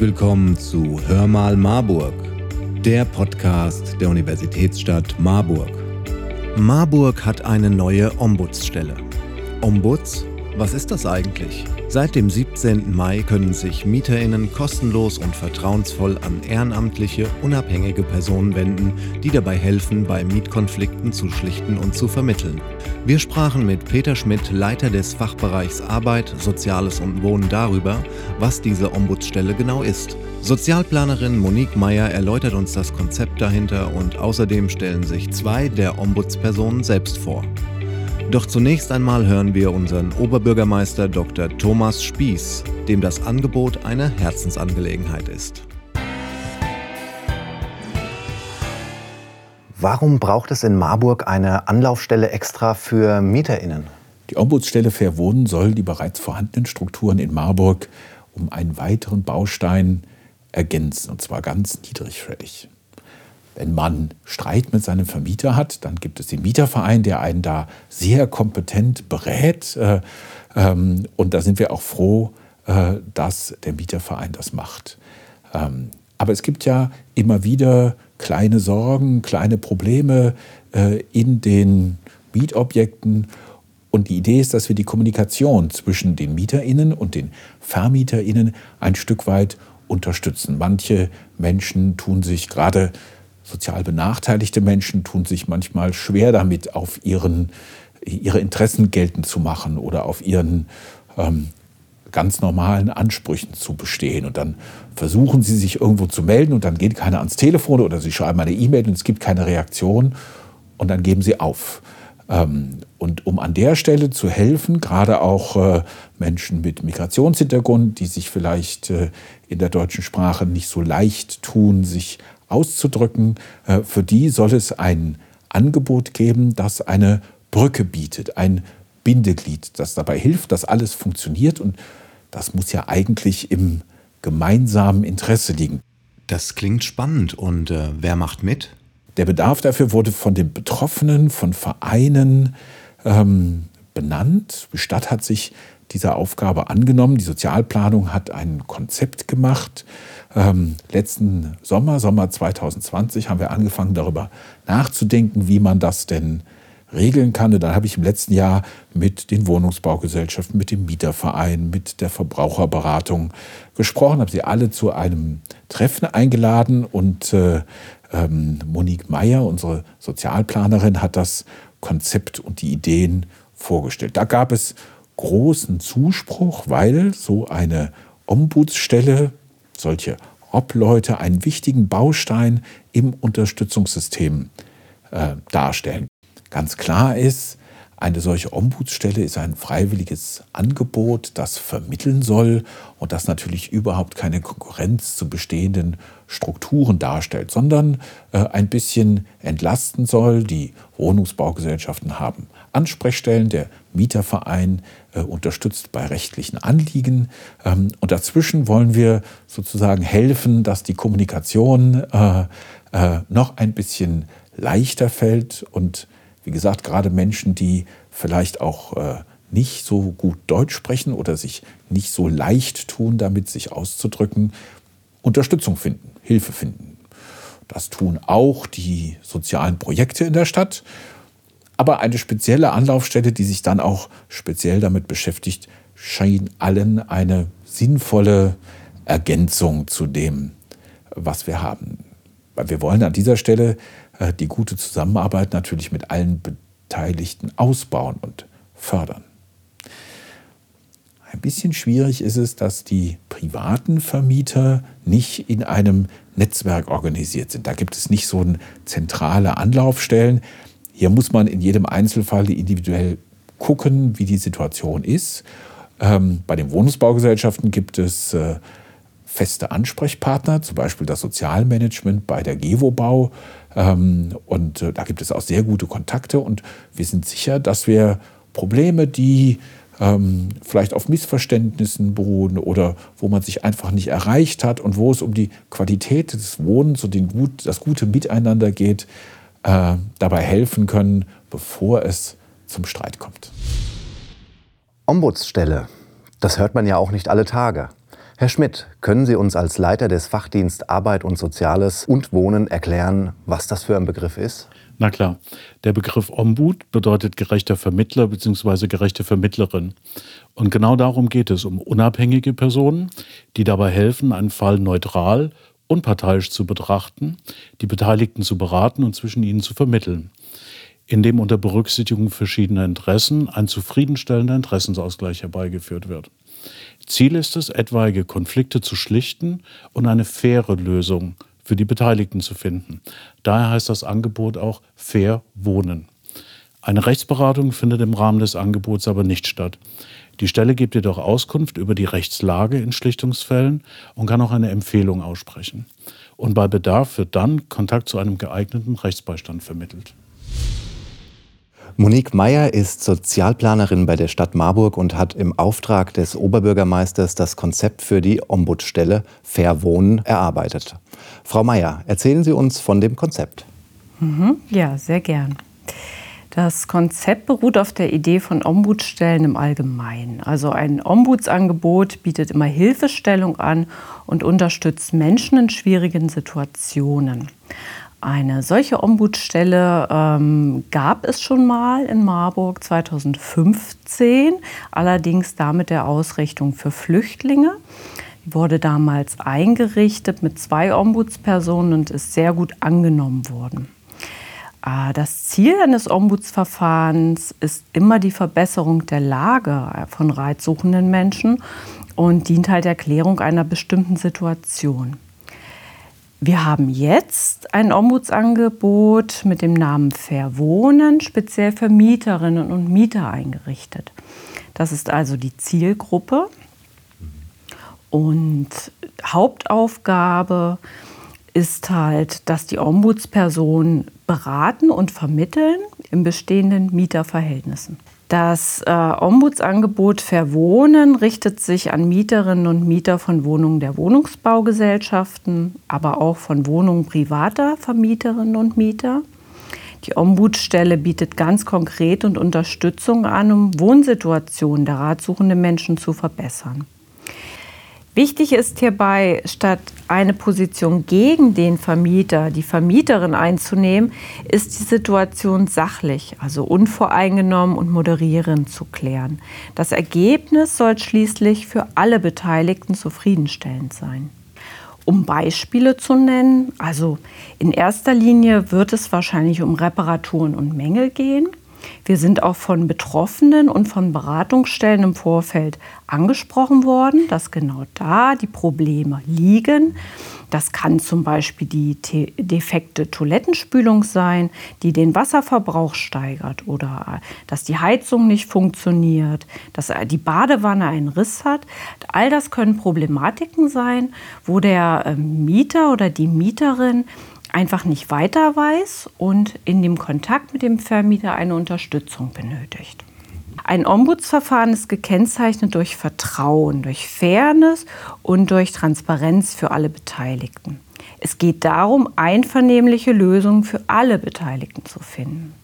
Willkommen zu Hör mal Marburg, der Podcast der Universitätsstadt Marburg. Marburg hat eine neue Ombudsstelle. Ombuds? Was ist das eigentlich? Seit dem 17. Mai können sich MieterInnen kostenlos und vertrauensvoll an ehrenamtliche, unabhängige Personen wenden, die dabei helfen, bei Mietkonflikten zu schlichten und zu vermitteln. Wir sprachen mit Peter Schmidt, Leiter des Fachbereichs Arbeit, Soziales und Wohnen darüber, was diese Ombudsstelle genau ist. Sozialplanerin Monique Meyer erläutert uns das Konzept dahinter und außerdem stellen sich zwei der Ombudspersonen selbst vor. Doch zunächst einmal hören wir unseren Oberbürgermeister Dr. Thomas Spieß, dem das Angebot eine Herzensangelegenheit ist. Warum braucht es in Marburg eine Anlaufstelle extra für MieterInnen? Die Ombudsstelle Fair Wohnen soll die bereits vorhandenen Strukturen in Marburg um einen weiteren Baustein ergänzen, und zwar ganz niedrigschwellig. Wenn man Streit mit seinem Vermieter hat, dann gibt es den Mieterverein, der einen da sehr kompetent berät. Äh, ähm, und da sind wir auch froh, äh, dass der Mieterverein das macht. Ähm, aber es gibt ja immer wieder kleine Sorgen, kleine Probleme äh, in den Mietobjekten. Und die Idee ist, dass wir die Kommunikation zwischen den MieterInnen und den VermieterInnen ein Stück weit unterstützen. Manche Menschen tun sich gerade sozial benachteiligte Menschen tun sich manchmal schwer damit, auf ihren, ihre Interessen geltend zu machen oder auf ihren ähm, ganz normalen Ansprüchen zu bestehen. Und dann versuchen sie sich irgendwo zu melden und dann geht keiner ans Telefon oder sie schreiben eine E-Mail und es gibt keine Reaktion und dann geben sie auf. Ähm, und um an der Stelle zu helfen, gerade auch äh, Menschen mit Migrationshintergrund, die sich vielleicht äh, in der deutschen Sprache nicht so leicht tun, sich auszudrücken. Äh, für die soll es ein Angebot geben, das eine Brücke bietet, ein Bindeglied, das dabei hilft, dass alles funktioniert. Und das muss ja eigentlich im gemeinsamen Interesse liegen. Das klingt spannend. Und äh, wer macht mit? Der Bedarf dafür wurde von den Betroffenen, von Vereinen ähm, benannt. Die Stadt hat sich dieser Aufgabe angenommen. Die Sozialplanung hat ein Konzept gemacht. Ähm, letzten Sommer, Sommer 2020, haben wir angefangen darüber nachzudenken, wie man das denn regeln kann. Und dann habe ich im letzten Jahr mit den Wohnungsbaugesellschaften, mit dem Mieterverein, mit der Verbraucherberatung gesprochen, habe sie alle zu einem Treffen eingeladen und äh, ähm, Monique Meyer, unsere Sozialplanerin, hat das Konzept und die Ideen vorgestellt. Da gab es großen Zuspruch, weil so eine Ombudsstelle, solche Obleute einen wichtigen Baustein im Unterstützungssystem äh, darstellen. Ganz klar ist, eine solche Ombudsstelle ist ein freiwilliges Angebot, das vermitteln soll und das natürlich überhaupt keine Konkurrenz zu bestehenden Strukturen darstellt, sondern äh, ein bisschen entlasten soll. Die Wohnungsbaugesellschaften haben Ansprechstellen, der Mieterverein äh, unterstützt bei rechtlichen Anliegen ähm, und dazwischen wollen wir sozusagen helfen, dass die Kommunikation äh, äh noch ein bisschen leichter fällt und wie gesagt, gerade Menschen, die vielleicht auch äh, nicht so gut Deutsch sprechen oder sich nicht so leicht tun, damit sich auszudrücken, Unterstützung finden, Hilfe finden. Das tun auch die sozialen Projekte in der Stadt. Aber eine spezielle Anlaufstelle, die sich dann auch speziell damit beschäftigt, scheint allen eine sinnvolle Ergänzung zu dem, was wir haben. Weil wir wollen an dieser Stelle äh, die gute Zusammenarbeit natürlich mit allen Beteiligten ausbauen und fördern. Ein bisschen schwierig ist es, dass die privaten Vermieter nicht in einem Netzwerk organisiert sind. Da gibt es nicht so zentrale Anlaufstellen. Hier muss man in jedem Einzelfall individuell gucken, wie die Situation ist. Ähm, bei den Wohnungsbaugesellschaften gibt es äh, feste Ansprechpartner, zum Beispiel das Sozialmanagement bei der Gewobau. Ähm, und äh, da gibt es auch sehr gute Kontakte und wir sind sicher, dass wir Probleme, die ähm, vielleicht auf Missverständnissen beruhen oder wo man sich einfach nicht erreicht hat und wo es um die Qualität des Wohnens und den gut, das gute Miteinander geht, äh, dabei helfen können, bevor es zum Streit kommt. Ombudsstelle, das hört man ja auch nicht alle Tage. Herr Schmidt, können Sie uns als Leiter des Fachdienst Arbeit und Soziales und Wohnen erklären, was das für ein Begriff ist? Na klar, der Begriff Ombud bedeutet gerechter Vermittler bzw. gerechte Vermittlerin. Und genau darum geht es, um unabhängige Personen, die dabei helfen, einen Fall neutral, unparteiisch zu betrachten, die Beteiligten zu beraten und zwischen ihnen zu vermitteln, indem unter Berücksichtigung verschiedener Interessen ein zufriedenstellender Interessensausgleich herbeigeführt wird. Ziel ist es, etwaige Konflikte zu schlichten und eine faire Lösung für die Beteiligten zu finden. Daher heißt das Angebot auch Fair Wohnen. Eine Rechtsberatung findet im Rahmen des Angebots aber nicht statt. Die Stelle gibt jedoch Auskunft über die Rechtslage in Schlichtungsfällen und kann auch eine Empfehlung aussprechen. Und bei Bedarf wird dann Kontakt zu einem geeigneten Rechtsbeistand vermittelt. Monique Meyer ist Sozialplanerin bei der Stadt Marburg und hat im Auftrag des Oberbürgermeisters das Konzept für die Ombudsstelle Fair Wohnen erarbeitet. Frau Meyer, erzählen Sie uns von dem Konzept. Mhm, ja, sehr gern. Das Konzept beruht auf der Idee von Ombudsstellen im Allgemeinen. Also ein Ombudsangebot bietet immer Hilfestellung an und unterstützt Menschen in schwierigen Situationen. Eine solche Ombudsstelle ähm, gab es schon mal in Marburg 2015, allerdings da mit der Ausrichtung für Flüchtlinge. Die wurde damals eingerichtet mit zwei Ombudspersonen und ist sehr gut angenommen worden. Äh, das Ziel eines Ombudsverfahrens ist immer die Verbesserung der Lage von reitsuchenden Menschen und dient halt der Klärung einer bestimmten Situation. Wir haben jetzt ein Ombudsangebot mit dem Namen Fair Wohnen, speziell für Mieterinnen und Mieter eingerichtet. Das ist also die Zielgruppe. Und Hauptaufgabe ist halt, dass die Ombudspersonen beraten und vermitteln in bestehenden Mieterverhältnissen. Das äh, Ombudsangebot Verwohnen richtet sich an Mieterinnen und Mieter von Wohnungen der Wohnungsbaugesellschaften, aber auch von Wohnungen privater Vermieterinnen und Mieter. Die Ombudsstelle bietet ganz konkret und Unterstützung an, um Wohnsituationen der ratsuchenden Menschen zu verbessern. Wichtig ist hierbei, statt eine Position gegen den Vermieter, die Vermieterin einzunehmen, ist die Situation sachlich, also unvoreingenommen und moderierend zu klären. Das Ergebnis soll schließlich für alle Beteiligten zufriedenstellend sein. Um Beispiele zu nennen, also in erster Linie wird es wahrscheinlich um Reparaturen und Mängel gehen. Wir sind auch von Betroffenen und von Beratungsstellen im Vorfeld angesprochen worden, dass genau da die Probleme liegen. Das kann zum Beispiel die defekte Toilettenspülung sein, die den Wasserverbrauch steigert oder dass die Heizung nicht funktioniert, dass die Badewanne einen Riss hat. All das können Problematiken sein, wo der ähm, Mieter oder die Mieterin einfach nicht weiter weiß und in dem Kontakt mit dem Vermieter eine Unterstützung benötigt. Ein Ombudsverfahren ist gekennzeichnet durch Vertrauen, durch Fairness und durch Transparenz für alle Beteiligten. Es geht darum, einvernehmliche Lösungen für alle Beteiligten zu finden.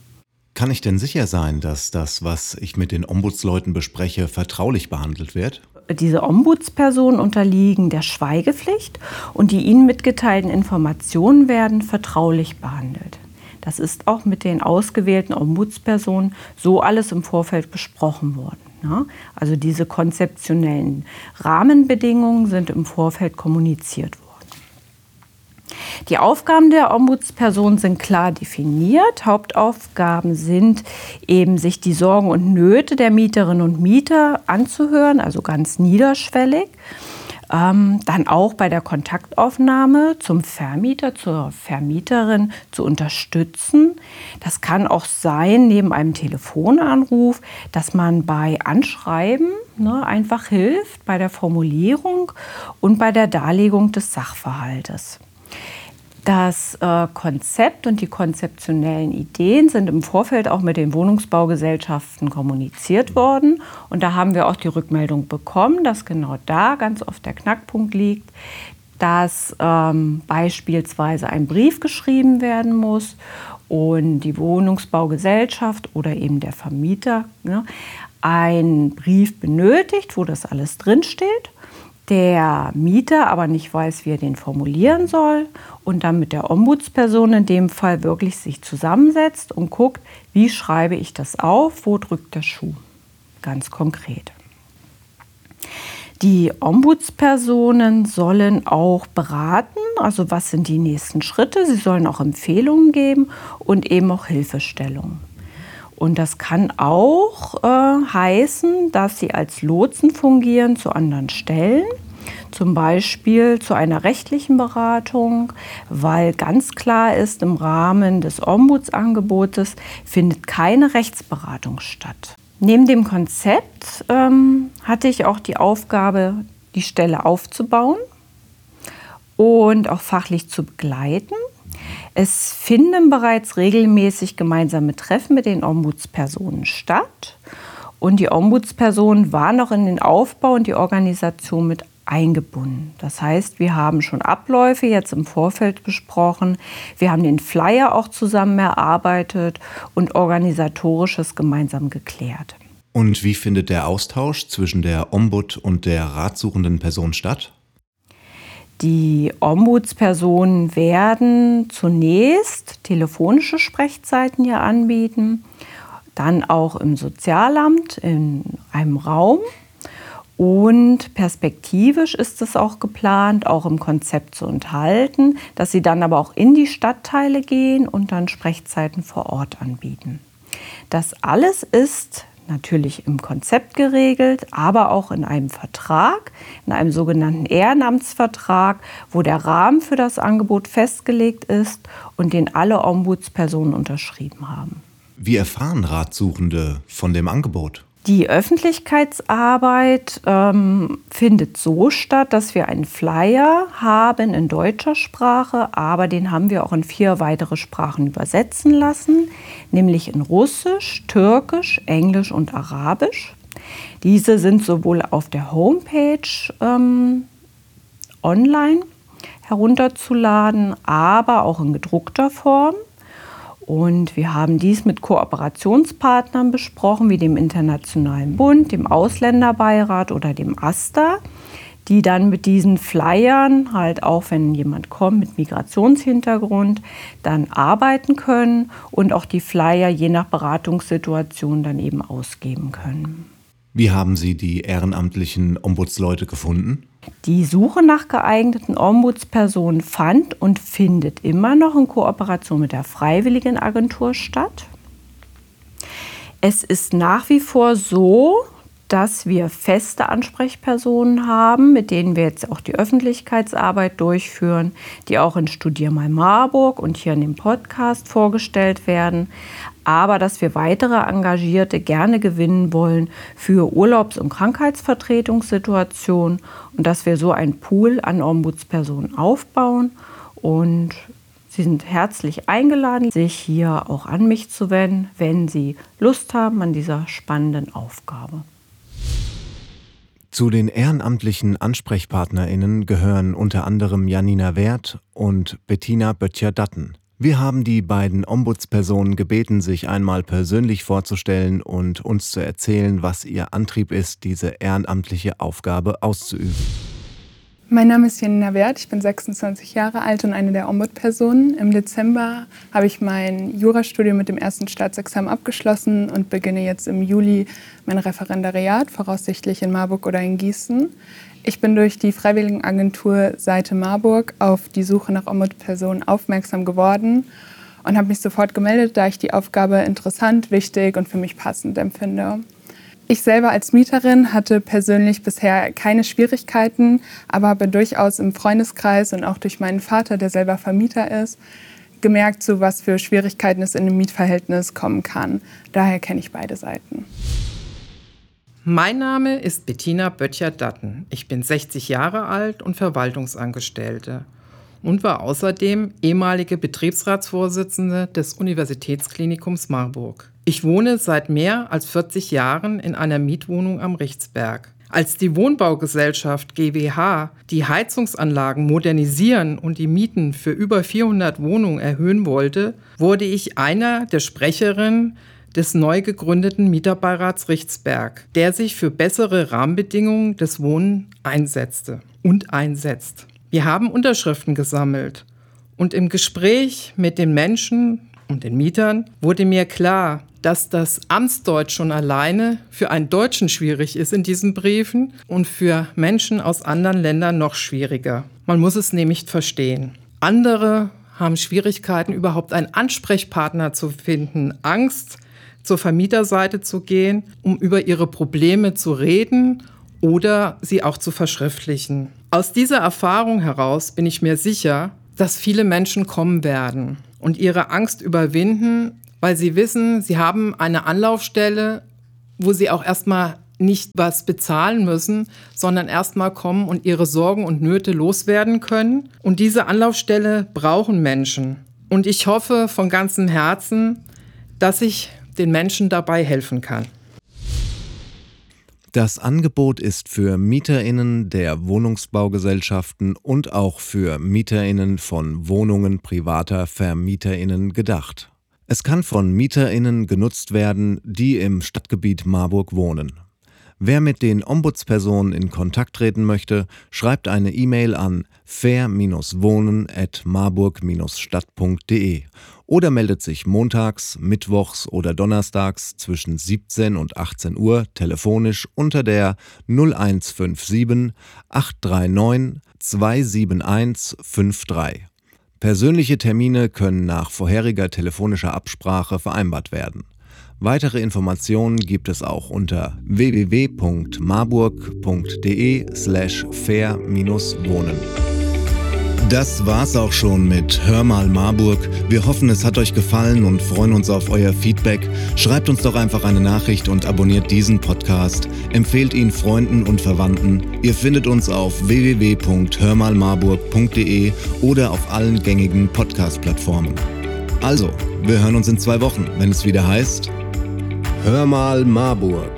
Kann ich denn sicher sein, dass das, was ich mit den Ombudsleuten bespreche, vertraulich behandelt wird? Diese Ombudspersonen unterliegen der Schweigepflicht und die ihnen mitgeteilten Informationen werden vertraulich behandelt. Das ist auch mit den ausgewählten Ombudspersonen so alles im Vorfeld besprochen worden. Also diese konzeptionellen Rahmenbedingungen sind im Vorfeld kommuniziert worden. Die Aufgaben der Ombudsperson sind klar definiert. Hauptaufgaben sind eben, sich die Sorgen und Nöte der Mieterinnen und Mieter anzuhören, also ganz niederschwellig. Ähm, dann auch bei der Kontaktaufnahme zum Vermieter, zur Vermieterin zu unterstützen. Das kann auch sein, neben einem Telefonanruf, dass man bei Anschreiben ne, einfach hilft, bei der Formulierung und bei der Darlegung des Sachverhaltes. Das äh, Konzept und die konzeptionellen Ideen sind im Vorfeld auch mit den Wohnungsbaugesellschaften kommuniziert worden. Und da haben wir auch die Rückmeldung bekommen, dass genau da ganz oft der Knackpunkt liegt, dass ähm, beispielsweise ein Brief geschrieben werden muss und die Wohnungsbaugesellschaft oder eben der Vermieter ne, einen Brief benötigt, wo das alles drinsteht der Mieter aber nicht weiß, wie er den formulieren soll und dann mit der Ombudsperson in dem Fall wirklich sich zusammensetzt und guckt, wie schreibe ich das auf, wo drückt der Schuh, ganz konkret. Die Ombudspersonen sollen auch beraten, also was sind die nächsten Schritte. Sie sollen auch Empfehlungen geben und eben auch Hilfestellungen. Und das kann auch äh, heißen, dass sie als Lotsen fungieren zu anderen Stellen, zum Beispiel zu einer rechtlichen Beratung, weil ganz klar ist, im Rahmen des Ombudsangebotes findet keine Rechtsberatung statt. Neben dem Konzept ähm, hatte ich auch die Aufgabe, die Stelle aufzubauen und auch fachlich zu begleiten. Es finden bereits regelmäßig gemeinsame Treffen mit den Ombudspersonen statt. Und die Ombudspersonen waren auch in den Aufbau und die Organisation mit eingebunden. Das heißt, wir haben schon Abläufe jetzt im Vorfeld besprochen. Wir haben den Flyer auch zusammen erarbeitet und organisatorisches gemeinsam geklärt. Und wie findet der Austausch zwischen der Ombud und der ratsuchenden Person statt? Die Ombudspersonen werden zunächst telefonische Sprechzeiten hier anbieten, dann auch im Sozialamt in einem Raum und perspektivisch ist es auch geplant, auch im Konzept zu enthalten, dass sie dann aber auch in die Stadtteile gehen und dann Sprechzeiten vor Ort anbieten. Das alles ist natürlich im Konzept geregelt, aber auch in einem Vertrag, in einem sogenannten Ehrenamtsvertrag, wo der Rahmen für das Angebot festgelegt ist und den alle Ombudspersonen unterschrieben haben. Wie erfahren Ratsuchende von dem Angebot? Die Öffentlichkeitsarbeit ähm, findet so statt, dass wir einen Flyer haben in deutscher Sprache, aber den haben wir auch in vier weitere Sprachen übersetzen lassen, nämlich in Russisch, Türkisch, Englisch und Arabisch. Diese sind sowohl auf der Homepage ähm, online herunterzuladen, aber auch in gedruckter Form. Und wir haben dies mit Kooperationspartnern besprochen, wie dem Internationalen Bund, dem Ausländerbeirat oder dem AStA, die dann mit diesen Flyern halt auch, wenn jemand kommt mit Migrationshintergrund, dann arbeiten können und auch die Flyer je nach Beratungssituation dann eben ausgeben können. Wie haben Sie die ehrenamtlichen Ombudsleute gefunden? Die Suche nach geeigneten Ombudspersonen fand und findet immer noch in Kooperation mit der Freiwilligen Agentur statt. Es ist nach wie vor so, dass wir feste Ansprechpersonen haben, mit denen wir jetzt auch die Öffentlichkeitsarbeit durchführen, die auch in Studier mal Marburg und hier in dem Podcast vorgestellt werden, aber dass wir weitere Engagierte gerne gewinnen wollen für Urlaubs- und Krankheitsvertretungssituationen und dass wir so einen Pool an Ombudspersonen aufbauen und Sie sind herzlich eingeladen, sich hier auch an mich zu wenden, wenn Sie Lust haben an dieser spannenden Aufgabe. Zu den ehrenamtlichen AnsprechpartnerInnen gehören unter anderem Janina Wert und Bettina Böttcher-Datten. Wir haben die beiden Ombudspersonen gebeten, sich einmal persönlich vorzustellen und uns zu erzählen, was ihr Antrieb ist, diese ehrenamtliche Aufgabe auszuüben. Mein Name ist Janina Wert, ich bin 26 Jahre alt und eine der Ombudspersonen. Im Dezember habe ich mein Jurastudium mit dem ersten Staatsexamen abgeschlossen und beginne jetzt im Juli mein Referendariat, voraussichtlich in Marburg oder in Gießen. Ich bin durch die Freiwilligenagentur Seite Marburg auf die Suche nach Ombudspersonen aufmerksam geworden und habe mich sofort gemeldet, da ich die Aufgabe interessant, wichtig und für mich passend empfinde. Ich selber als Mieterin hatte persönlich bisher keine Schwierigkeiten, aber habe durchaus im Freundeskreis und auch durch meinen Vater, der selber Vermieter ist, gemerkt, zu was für Schwierigkeiten es in einem Mietverhältnis kommen kann. Daher kenne ich beide Seiten. Mein Name ist Bettina Böttcher-Datten. Ich bin 60 Jahre alt und Verwaltungsangestellte und war außerdem ehemalige Betriebsratsvorsitzende des Universitätsklinikums Marburg. Ich wohne seit mehr als 40 Jahren in einer Mietwohnung am Richtsberg. Als die Wohnbaugesellschaft GWH die Heizungsanlagen modernisieren und die Mieten für über 400 Wohnungen erhöhen wollte, wurde ich einer der Sprecherinnen des neu gegründeten Mieterbeirats Richtsberg, der sich für bessere Rahmenbedingungen des Wohnen einsetzte und einsetzt. Wir haben Unterschriften gesammelt und im Gespräch mit den Menschen und den Mietern wurde mir klar, dass das Amtsdeutsch schon alleine für einen Deutschen schwierig ist in diesen Briefen und für Menschen aus anderen Ländern noch schwieriger. Man muss es nämlich verstehen. Andere haben Schwierigkeiten, überhaupt einen Ansprechpartner zu finden, Angst, zur Vermieterseite zu gehen, um über ihre Probleme zu reden oder sie auch zu verschriftlichen. Aus dieser Erfahrung heraus bin ich mir sicher, dass viele Menschen kommen werden und ihre Angst überwinden, weil sie wissen, sie haben eine Anlaufstelle, wo sie auch erstmal nicht was bezahlen müssen, sondern erstmal kommen und ihre Sorgen und Nöte loswerden können. Und diese Anlaufstelle brauchen Menschen. Und ich hoffe von ganzem Herzen, dass ich den Menschen dabei helfen kann. Das Angebot ist für Mieterinnen der Wohnungsbaugesellschaften und auch für Mieterinnen von Wohnungen privater Vermieterinnen gedacht. Es kann von Mieterinnen genutzt werden, die im Stadtgebiet Marburg wohnen. Wer mit den Ombudspersonen in Kontakt treten möchte, schreibt eine E-Mail an fair-wohnen@marburg-stadt.de oder meldet sich montags, mittwochs oder donnerstags zwischen 17 und 18 Uhr telefonisch unter der 0157 839 271 53. Persönliche Termine können nach vorheriger telefonischer Absprache vereinbart werden. Weitere Informationen gibt es auch unter www.marburg.de slash fair-wohnen. Das war's auch schon mit Hör mal Marburg. Wir hoffen, es hat euch gefallen und freuen uns auf euer Feedback. Schreibt uns doch einfach eine Nachricht und abonniert diesen Podcast. Empfehlt ihn Freunden und Verwandten. Ihr findet uns auf www.hörmalmarburg.de oder auf allen gängigen Podcast-Plattformen. Also, wir hören uns in zwei Wochen, wenn es wieder heißt Hör mal Marburg,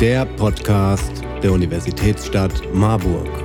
der Podcast der Universitätsstadt Marburg.